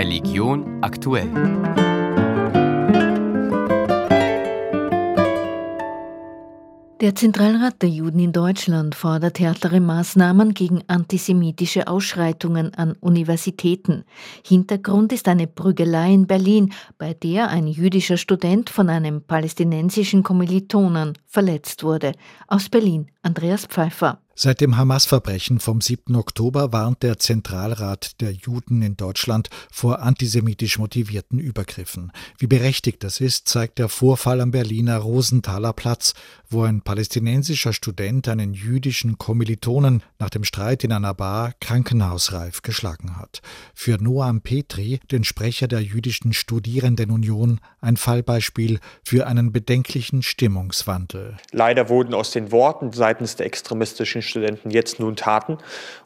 Religion aktuell. Der Zentralrat der Juden in Deutschland fordert härtere Maßnahmen gegen antisemitische Ausschreitungen an Universitäten. Hintergrund ist eine Prügelei in Berlin, bei der ein jüdischer Student von einem palästinensischen Kommilitonen verletzt wurde. Aus Berlin Andreas Pfeiffer. Seit dem Hamas-Verbrechen vom 7. Oktober warnt der Zentralrat der Juden in Deutschland vor antisemitisch motivierten Übergriffen. Wie berechtigt das ist, zeigt der Vorfall am Berliner Rosenthaler Platz, wo ein palästinensischer Student einen jüdischen Kommilitonen nach dem Streit in einer Bar krankenhausreif geschlagen hat. Für Noam Petri, den Sprecher der jüdischen Studierendenunion, ein Fallbeispiel für einen bedenklichen Stimmungswandel. Leider wurden aus den Worten seitens der extremistischen Studenten jetzt nun Taten.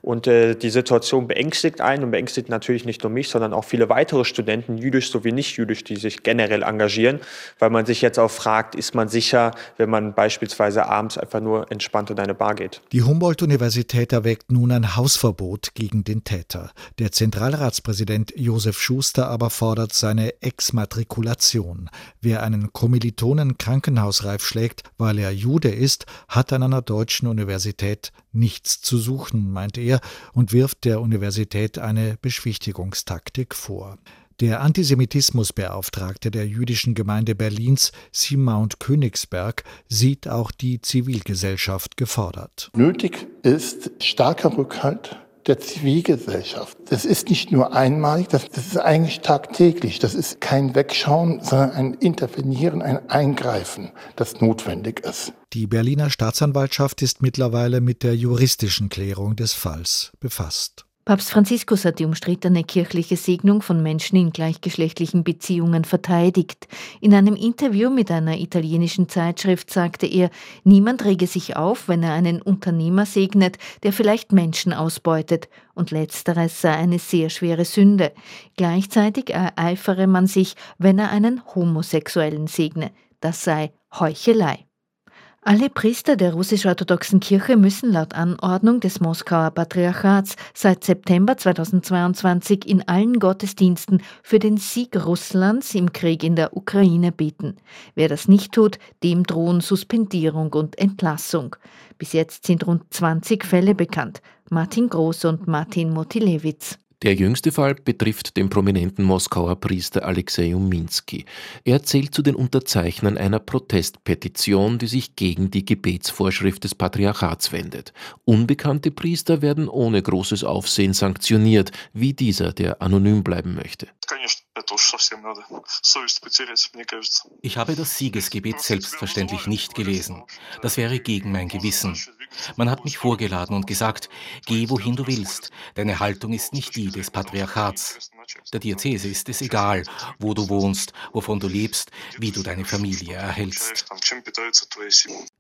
Und äh, die Situation beängstigt einen und beängstigt natürlich nicht nur mich, sondern auch viele weitere Studenten, jüdisch sowie nicht jüdisch, die sich generell engagieren, weil man sich jetzt auch fragt, ist man sicher, wenn man beispielsweise abends einfach nur entspannt in eine Bar geht. Die Humboldt-Universität erweckt nun ein Hausverbot gegen den Täter. Der Zentralratspräsident Josef Schuster aber fordert seine Exmatrikulation. Wer einen Kommilitonen krankenhausreif schlägt, weil er Jude ist, hat an einer deutschen Universität nichts zu suchen, meint er und wirft der Universität eine Beschwichtigungstaktik vor. Der Antisemitismusbeauftragte der jüdischen Gemeinde Berlins, Simaunt Königsberg, sieht auch die Zivilgesellschaft gefordert. Nötig ist starker Rückhalt der Zivilgesellschaft. Das ist nicht nur einmalig, das, das, ist eigentlich tagtäglich. Das ist kein Wegschauen, sondern ein Intervenieren, ein Eingreifen, das notwendig ist. Die Berliner Staatsanwaltschaft ist mittlerweile mit der juristischen Klärung des Falls befasst. Papst Franziskus hat die umstrittene kirchliche Segnung von Menschen in gleichgeschlechtlichen Beziehungen verteidigt. In einem Interview mit einer italienischen Zeitschrift sagte er, niemand rege sich auf, wenn er einen Unternehmer segnet, der vielleicht Menschen ausbeutet, und letzteres sei eine sehr schwere Sünde. Gleichzeitig ereifere man sich, wenn er einen Homosexuellen segne. Das sei Heuchelei. Alle Priester der russisch-orthodoxen Kirche müssen laut Anordnung des Moskauer Patriarchats seit September 2022 in allen Gottesdiensten für den Sieg Russlands im Krieg in der Ukraine beten. Wer das nicht tut, dem drohen Suspendierung und Entlassung. Bis jetzt sind rund 20 Fälle bekannt. Martin Groß und Martin Motilewitz. Der jüngste Fall betrifft den prominenten Moskauer Priester Alexei Uminski. Er zählt zu den Unterzeichnern einer Protestpetition, die sich gegen die Gebetsvorschrift des Patriarchats wendet. Unbekannte Priester werden ohne großes Aufsehen sanktioniert, wie dieser, der anonym bleiben möchte. Ich habe das Siegesgebet selbstverständlich nicht gelesen. Das wäre gegen mein Gewissen. Man hat mich vorgeladen und gesagt, geh wohin du willst. Deine Haltung ist nicht die des Patriarchats. Der Diözese ist es egal, wo du wohnst, wovon du lebst, wie du deine Familie erhältst.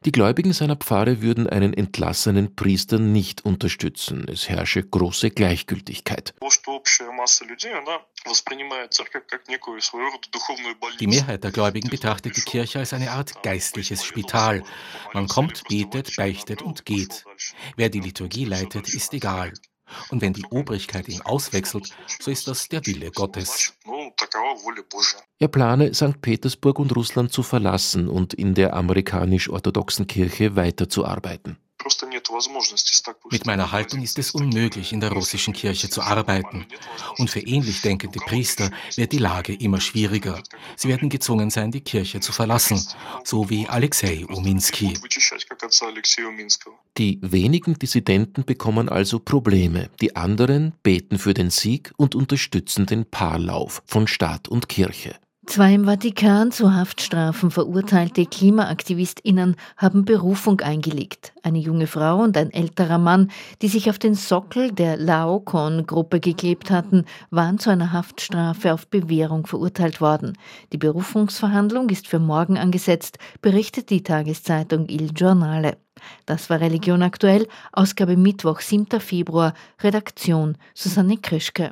Die Gläubigen seiner Pfarre würden einen entlassenen Priester nicht unterstützen. Es herrsche große Gleichgültigkeit. Die Mehrheit der Gläubigen betrachtet die Kirche als eine Art geistliches Spital. Man kommt, betet, beichtet und geht. Wer die Liturgie leitet, ist egal. Und wenn die Obrigkeit ihn auswechselt, so ist das der Wille Gottes. Er plane, St. Petersburg und Russland zu verlassen und in der amerikanisch-orthodoxen Kirche weiterzuarbeiten. Mit meiner Haltung ist es unmöglich, in der russischen Kirche zu arbeiten. Und für ähnlich denkende Priester wird die Lage immer schwieriger. Sie werden gezwungen sein, die Kirche zu verlassen, so wie Alexei Uminsky. Die wenigen Dissidenten bekommen also Probleme. Die anderen beten für den Sieg und unterstützen den Paarlauf von Staat und Kirche. Zwei im Vatikan zu Haftstrafen verurteilte KlimaaktivistInnen haben Berufung eingelegt. Eine junge Frau und ein älterer Mann, die sich auf den Sockel der Laocoon-Gruppe geklebt hatten, waren zu einer Haftstrafe auf Bewährung verurteilt worden. Die Berufungsverhandlung ist für morgen angesetzt, berichtet die Tageszeitung Il Giornale. Das war Religion aktuell, Ausgabe Mittwoch, 7. Februar, Redaktion Susanne Krischke.